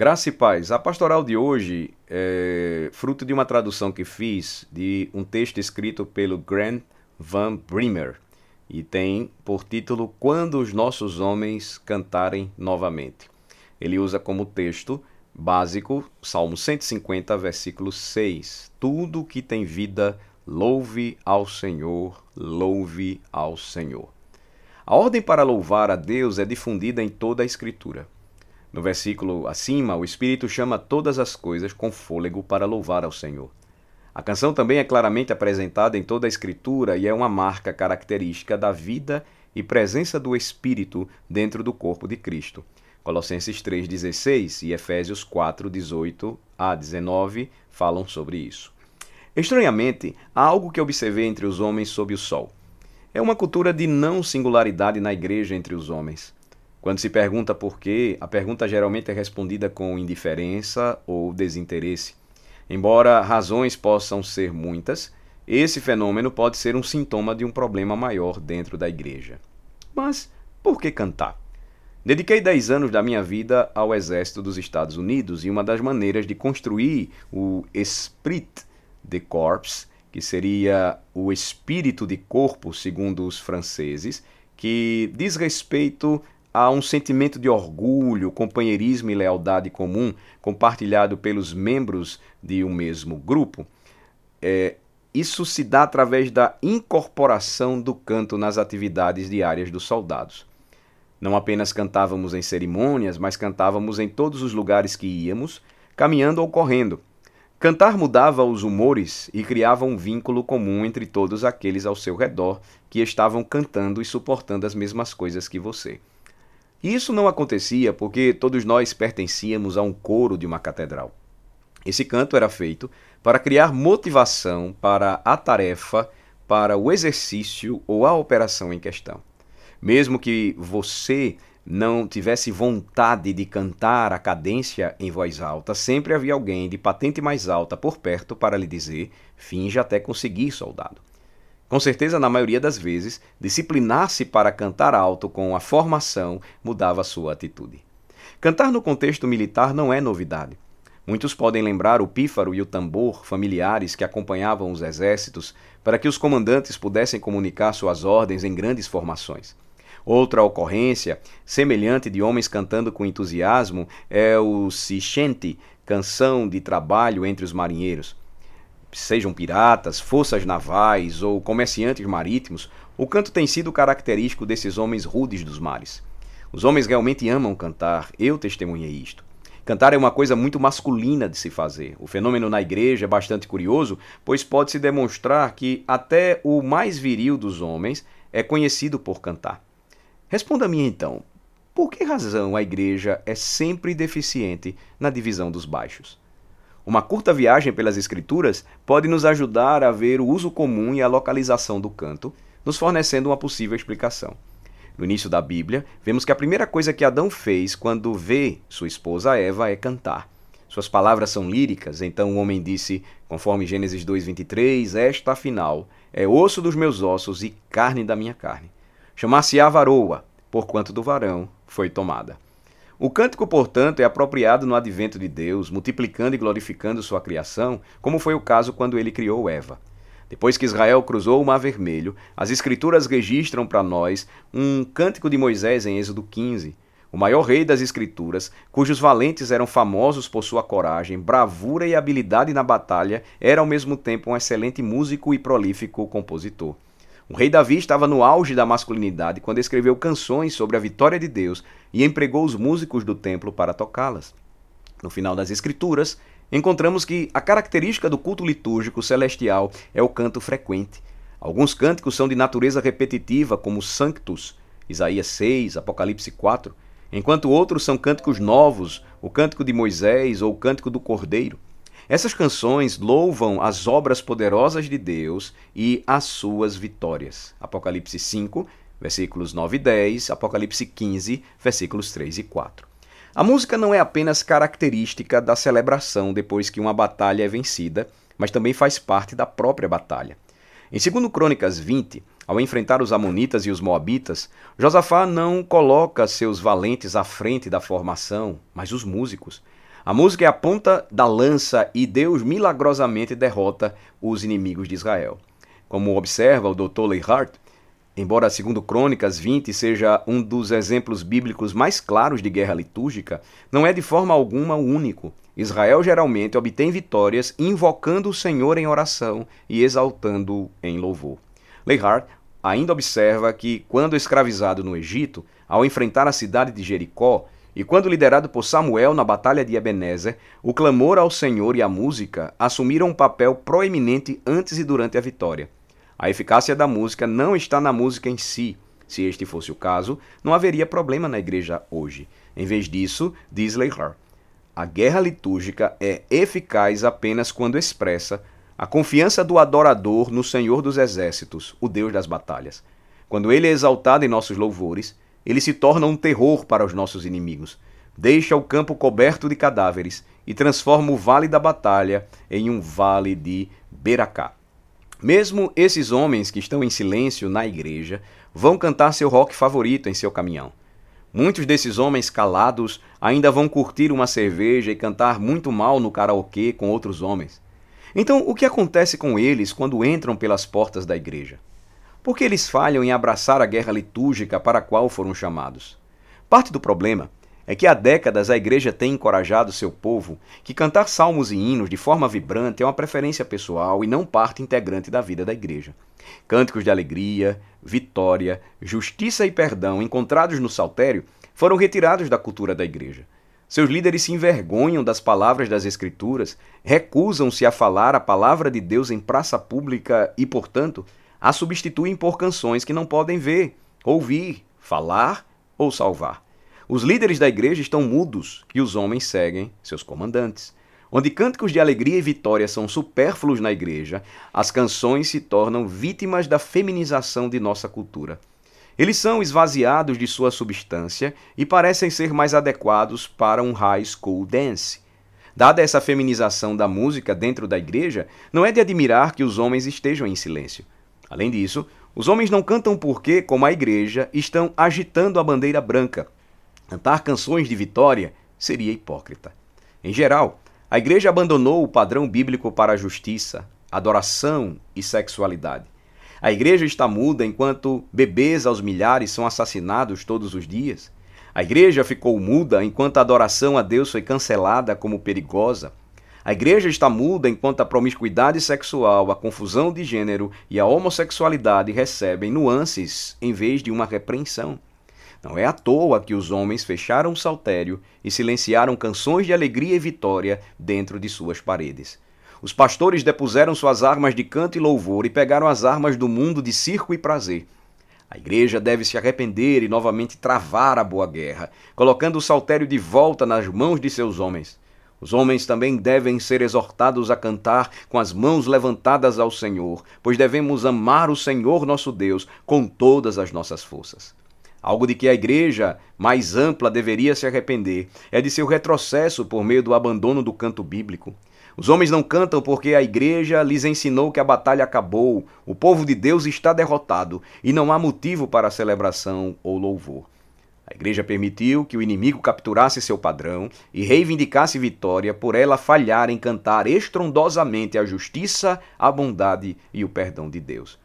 Graça e paz. A pastoral de hoje é fruto de uma tradução que fiz de um texto escrito pelo Grant Van Bremer e tem por título Quando os Nossos Homens Cantarem Novamente. Ele usa como texto básico Salmo 150, versículo 6. Tudo que tem vida, louve ao Senhor, louve ao Senhor. A ordem para louvar a Deus é difundida em toda a Escritura. No versículo acima, o Espírito chama todas as coisas com fôlego para louvar ao Senhor. A canção também é claramente apresentada em toda a Escritura e é uma marca característica da vida e presença do Espírito dentro do corpo de Cristo. Colossenses 3,16 e Efésios 4,18 a 19 falam sobre isso. Estranhamente, há algo que observei entre os homens sob o sol. É uma cultura de não singularidade na igreja entre os homens. Quando se pergunta por quê, a pergunta geralmente é respondida com indiferença ou desinteresse. Embora razões possam ser muitas, esse fenômeno pode ser um sintoma de um problema maior dentro da igreja. Mas por que cantar? Dediquei 10 anos da minha vida ao Exército dos Estados Unidos e uma das maneiras de construir o esprit de corps, que seria o espírito de corpo, segundo os franceses, que diz respeito há um sentimento de orgulho, companheirismo e lealdade comum compartilhado pelos membros de um mesmo grupo. É, isso se dá através da incorporação do canto nas atividades diárias dos soldados. Não apenas cantávamos em cerimônias, mas cantávamos em todos os lugares que íamos, caminhando ou correndo. Cantar mudava os humores e criava um vínculo comum entre todos aqueles ao seu redor que estavam cantando e suportando as mesmas coisas que você. E isso não acontecia porque todos nós pertencíamos a um coro de uma catedral. Esse canto era feito para criar motivação para a tarefa, para o exercício ou a operação em questão. Mesmo que você não tivesse vontade de cantar a cadência em voz alta, sempre havia alguém de patente mais alta por perto para lhe dizer: finja até conseguir, soldado. Com certeza, na maioria das vezes, disciplinar-se para cantar alto com a formação mudava sua atitude. Cantar no contexto militar não é novidade. Muitos podem lembrar o pífaro e o tambor familiares que acompanhavam os exércitos para que os comandantes pudessem comunicar suas ordens em grandes formações. Outra ocorrência, semelhante de homens cantando com entusiasmo, é o Sichente, canção de trabalho entre os marinheiros sejam piratas, forças navais ou comerciantes marítimos, o canto tem sido característico desses homens rudes dos mares. Os homens realmente amam cantar, eu testemunhei isto. Cantar é uma coisa muito masculina de se fazer. O fenômeno na igreja é bastante curioso, pois pode-se demonstrar que até o mais viril dos homens é conhecido por cantar. Responda-me então, por que razão a igreja é sempre deficiente na divisão dos baixos? Uma curta viagem pelas Escrituras pode nos ajudar a ver o uso comum e a localização do canto, nos fornecendo uma possível explicação. No início da Bíblia, vemos que a primeira coisa que Adão fez quando vê sua esposa Eva é cantar. Suas palavras são líricas, então o homem disse, conforme Gênesis 2:23, esta afinal é osso dos meus ossos e carne da minha carne. Chamar-se-á varoa, porquanto do varão foi tomada. O cântico, portanto, é apropriado no advento de Deus, multiplicando e glorificando sua criação, como foi o caso quando ele criou Eva. Depois que Israel cruzou o Mar Vermelho, as Escrituras registram para nós um cântico de Moisés em Êxodo 15, o maior rei das Escrituras, cujos valentes eram famosos por sua coragem, bravura e habilidade na batalha, era ao mesmo tempo um excelente músico e prolífico compositor. O rei Davi estava no auge da masculinidade quando escreveu canções sobre a vitória de Deus e empregou os músicos do templo para tocá-las. No final das Escrituras, encontramos que a característica do culto litúrgico celestial é o canto frequente. Alguns cânticos são de natureza repetitiva, como Sanctus, Isaías 6, Apocalipse 4, enquanto outros são cânticos novos, o cântico de Moisés ou o cântico do Cordeiro. Essas canções louvam as obras poderosas de Deus e as suas vitórias. Apocalipse 5, versículos 9 e 10, Apocalipse 15, versículos 3 e 4. A música não é apenas característica da celebração depois que uma batalha é vencida, mas também faz parte da própria batalha. Em 2 Crônicas 20, ao enfrentar os Amonitas e os Moabitas, Josafá não coloca seus valentes à frente da formação, mas os músicos. A música é a ponta da lança e Deus milagrosamente derrota os inimigos de Israel. Como observa o Dr. Leihart, embora segundo Crônicas 20 seja um dos exemplos bíblicos mais claros de guerra litúrgica, não é de forma alguma o único. Israel geralmente obtém vitórias invocando o Senhor em oração e exaltando-o em louvor. Leihart ainda observa que, quando escravizado no Egito, ao enfrentar a cidade de Jericó, e quando liderado por Samuel na batalha de Ebenezer, o clamor ao Senhor e a música assumiram um papel proeminente antes e durante a vitória. A eficácia da música não está na música em si. Se este fosse o caso, não haveria problema na igreja hoje. Em vez disso, diz Leihart, a guerra litúrgica é eficaz apenas quando expressa a confiança do adorador no Senhor dos Exércitos, o Deus das batalhas. Quando ele é exaltado em nossos louvores, ele se torna um terror para os nossos inimigos. Deixa o campo coberto de cadáveres e transforma o vale da batalha em um vale de Beracá. Mesmo esses homens que estão em silêncio na igreja vão cantar seu rock favorito em seu caminhão. Muitos desses homens calados ainda vão curtir uma cerveja e cantar muito mal no karaokê com outros homens. Então, o que acontece com eles quando entram pelas portas da igreja? Porque eles falham em abraçar a guerra litúrgica para a qual foram chamados. Parte do problema é que há décadas a igreja tem encorajado seu povo que cantar salmos e hinos de forma vibrante é uma preferência pessoal e não parte integrante da vida da igreja. Cânticos de alegria, vitória, justiça e perdão encontrados no saltério foram retirados da cultura da igreja. Seus líderes se envergonham das palavras das Escrituras, recusam-se a falar a palavra de Deus em praça pública e, portanto, a substituem por canções que não podem ver, ouvir, falar ou salvar. Os líderes da igreja estão mudos e os homens seguem seus comandantes. Onde cânticos de alegria e vitória são supérfluos na igreja, as canções se tornam vítimas da feminização de nossa cultura. Eles são esvaziados de sua substância e parecem ser mais adequados para um high school dance. Dada essa feminização da música dentro da igreja, não é de admirar que os homens estejam em silêncio. Além disso, os homens não cantam porque, como a igreja, estão agitando a bandeira branca. Cantar canções de vitória seria hipócrita. Em geral, a igreja abandonou o padrão bíblico para a justiça, adoração e sexualidade. A igreja está muda enquanto bebês aos milhares são assassinados todos os dias. A igreja ficou muda enquanto a adoração a Deus foi cancelada como perigosa. A igreja está muda enquanto a promiscuidade sexual, a confusão de gênero e a homossexualidade recebem nuances em vez de uma repreensão. Não é à toa que os homens fecharam o saltério e silenciaram canções de alegria e vitória dentro de suas paredes. Os pastores depuseram suas armas de canto e louvor e pegaram as armas do mundo de circo e prazer. A igreja deve se arrepender e novamente travar a boa guerra, colocando o saltério de volta nas mãos de seus homens. Os homens também devem ser exortados a cantar com as mãos levantadas ao Senhor, pois devemos amar o Senhor nosso Deus com todas as nossas forças. Algo de que a igreja mais ampla deveria se arrepender é de seu retrocesso por meio do abandono do canto bíblico. Os homens não cantam porque a igreja lhes ensinou que a batalha acabou, o povo de Deus está derrotado e não há motivo para celebração ou louvor. A igreja permitiu que o inimigo capturasse seu padrão e reivindicasse vitória por ela falhar em cantar estrondosamente a justiça, a bondade e o perdão de Deus.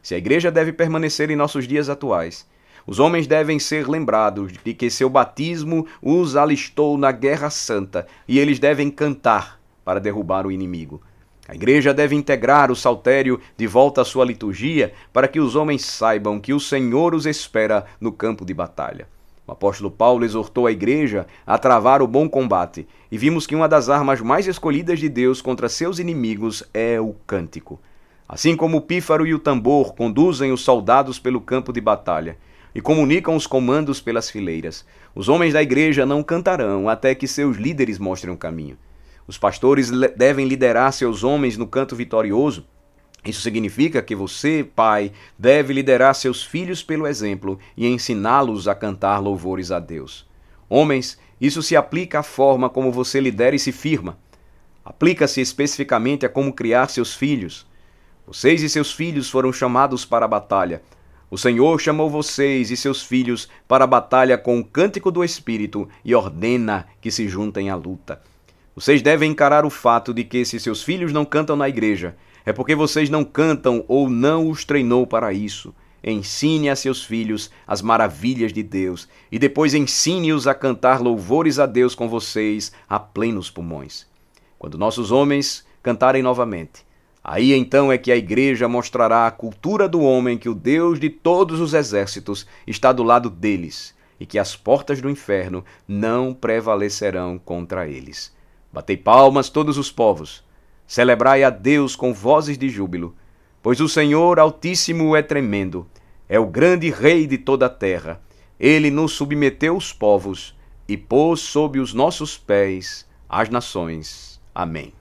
Se a igreja deve permanecer em nossos dias atuais, os homens devem ser lembrados de que seu batismo os alistou na guerra santa e eles devem cantar para derrubar o inimigo. A igreja deve integrar o saltério de volta à sua liturgia para que os homens saibam que o Senhor os espera no campo de batalha. O apóstolo Paulo exortou a igreja a travar o bom combate, e vimos que uma das armas mais escolhidas de Deus contra seus inimigos é o cântico. Assim como o pífaro e o tambor conduzem os soldados pelo campo de batalha e comunicam os comandos pelas fileiras, os homens da igreja não cantarão até que seus líderes mostrem o caminho. Os pastores devem liderar seus homens no canto vitorioso isso significa que você, pai, deve liderar seus filhos pelo exemplo e ensiná-los a cantar louvores a Deus. Homens, isso se aplica à forma como você lidera e se firma. Aplica-se especificamente a como criar seus filhos. Vocês e seus filhos foram chamados para a batalha. O Senhor chamou vocês e seus filhos para a batalha com o cântico do Espírito e ordena que se juntem à luta. Vocês devem encarar o fato de que se seus filhos não cantam na igreja, é porque vocês não cantam ou não os treinou para isso. Ensine a seus filhos as maravilhas de Deus e depois ensine-os a cantar louvores a Deus com vocês a plenos pulmões. Quando nossos homens cantarem novamente, aí então é que a igreja mostrará a cultura do homem que o Deus de todos os exércitos está do lado deles e que as portas do inferno não prevalecerão contra eles. Batei palmas todos os povos, celebrai a Deus com vozes de júbilo, pois o Senhor Altíssimo é tremendo, é o grande Rei de toda a terra. Ele nos submeteu os povos e pôs sob os nossos pés as nações. Amém.